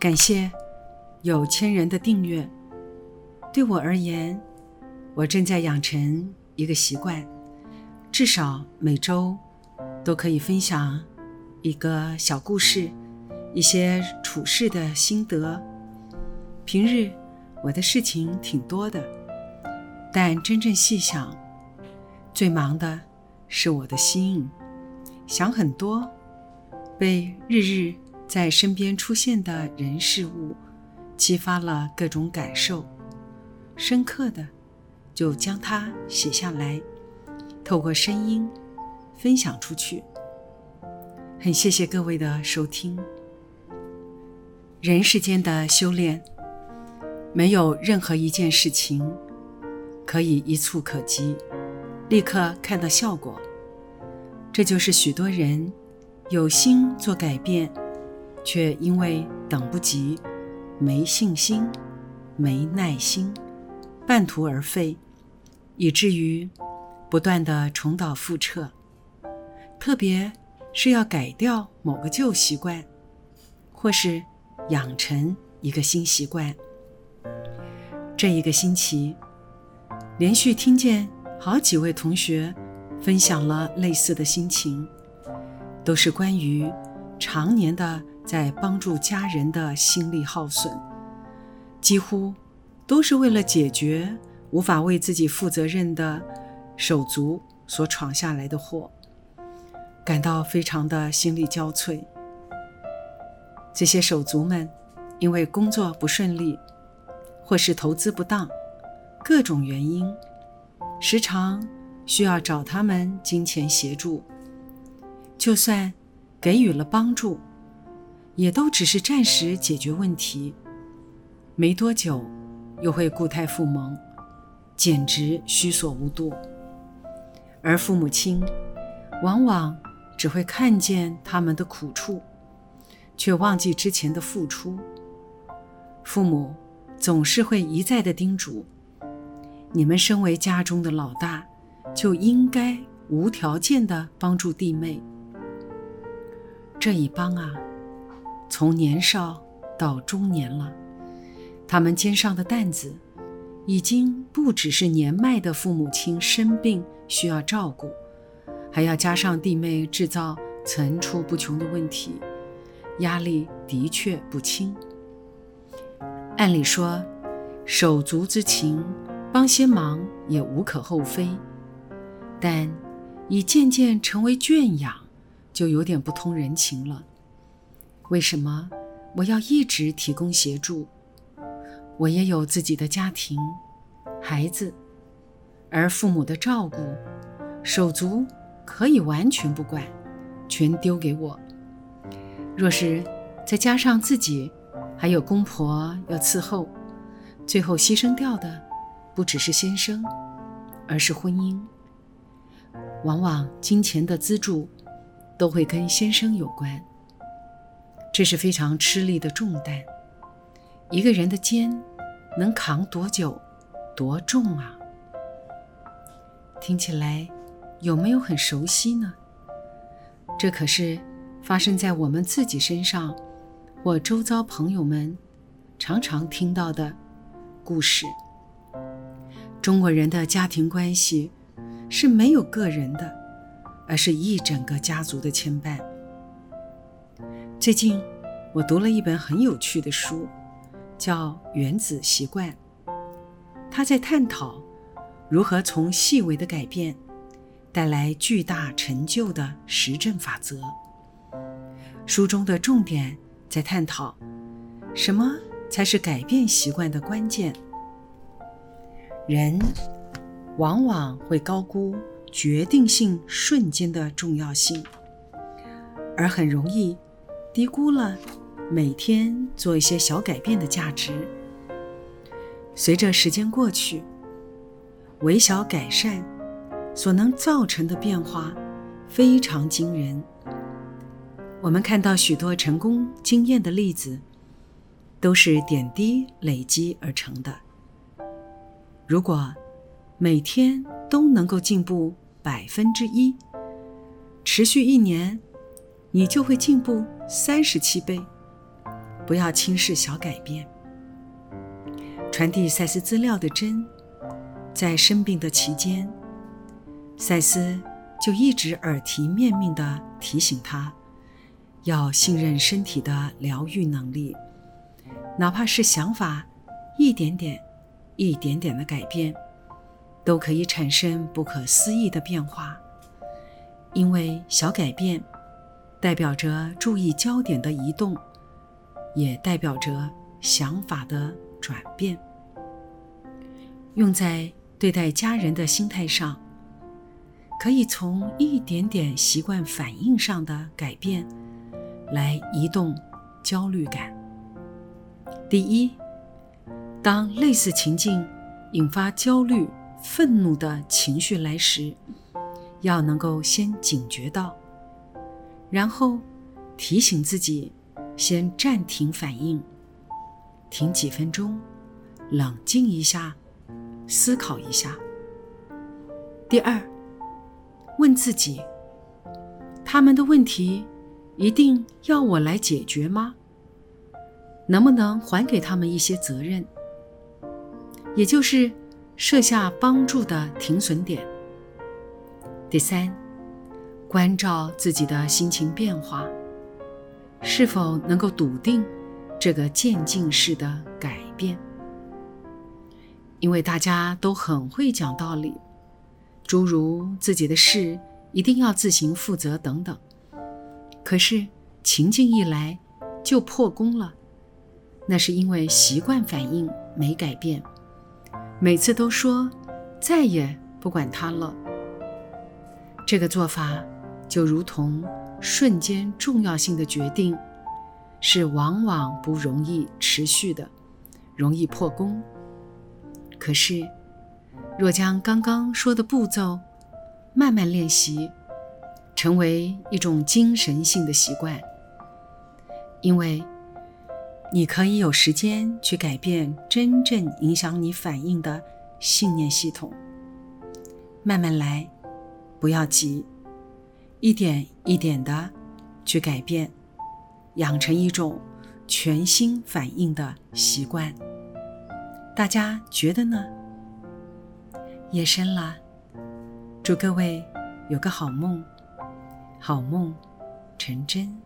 感谢有千人的订阅。对我而言，我正在养成一个习惯，至少每周都可以分享一个小故事，一些处事的心得。平日我的事情挺多的，但真正细想，最忙的是我的心，想很多，被日日。在身边出现的人事物，激发了各种感受，深刻的就将它写下来，透过声音分享出去。很谢谢各位的收听。人世间的修炼，没有任何一件事情可以一触可及，立刻看到效果。这就是许多人有心做改变。却因为等不及、没信心、没耐心，半途而废，以至于不断的重蹈覆辙。特别是要改掉某个旧习惯，或是养成一个新习惯。这一个星期，连续听见好几位同学分享了类似的心情，都是关于常年的。在帮助家人的心力耗损，几乎都是为了解决无法为自己负责任的手足所闯下来的祸，感到非常的心力交瘁。这些手足们因为工作不顺利，或是投资不当，各种原因，时常需要找他们金钱协助。就算给予了帮助。也都只是暂时解决问题，没多久又会故态复萌，简直虚所无度。而父母亲往往只会看见他们的苦处，却忘记之前的付出。父母总是会一再的叮嘱：“你们身为家中的老大，就应该无条件的帮助弟妹。”这一帮啊！从年少到中年了，他们肩上的担子已经不只是年迈的父母亲生病需要照顾，还要加上弟妹制造层出不穷的问题，压力的确不轻。按理说，手足之情，帮些忙也无可厚非，但已渐渐成为圈养，就有点不通人情了。为什么我要一直提供协助？我也有自己的家庭、孩子，而父母的照顾，手足可以完全不管，全丢给我。若是再加上自己还有公婆要伺候，最后牺牲掉的不只是先生，而是婚姻。往往金钱的资助都会跟先生有关。这是非常吃力的重担，一个人的肩能扛多久、多重啊？听起来有没有很熟悉呢？这可是发生在我们自己身上，或周遭朋友们常常听到的故事。中国人的家庭关系是没有个人的，而是一整个家族的牵绊。最近，我读了一本很有趣的书，叫《原子习惯》。他在探讨如何从细微的改变带来巨大成就的实证法则。书中的重点在探讨什么才是改变习惯的关键。人往往会高估决定性瞬间的重要性，而很容易。低估了每天做一些小改变的价值。随着时间过去，微小改善所能造成的变化非常惊人。我们看到许多成功经验的例子，都是点滴累积而成的。如果每天都能够进步百分之一，持续一年，你就会进步三十七倍。不要轻视小改变。传递赛斯资料的针，在生病的期间，赛斯就一直耳提面命地提醒他，要信任身体的疗愈能力，哪怕是想法一点点、一点点的改变，都可以产生不可思议的变化。因为小改变代表着注意焦点的移动，也代表着想法的转变。用在对待家人的心态上，可以从一点点习惯反应上的改变来移动焦虑感。第一，当类似情境引发焦虑、愤怒的情绪来时，要能够先警觉到，然后提醒自己先暂停反应，停几分钟，冷静一下，思考一下。第二，问自己：他们的问题一定要我来解决吗？能不能还给他们一些责任？也就是设下帮助的停损点。第三，关照自己的心情变化，是否能够笃定这个渐进式的改变？因为大家都很会讲道理，诸如自己的事一定要自行负责等等。可是情境一来就破功了，那是因为习惯反应没改变，每次都说再也不管他了。这个做法就如同瞬间重要性的决定，是往往不容易持续的，容易破功。可是，若将刚刚说的步骤慢慢练习，成为一种精神性的习惯，因为你可以有时间去改变真正影响你反应的信念系统，慢慢来。不要急，一点一点的去改变，养成一种全新反应的习惯。大家觉得呢？夜深了，祝各位有个好梦，好梦成真。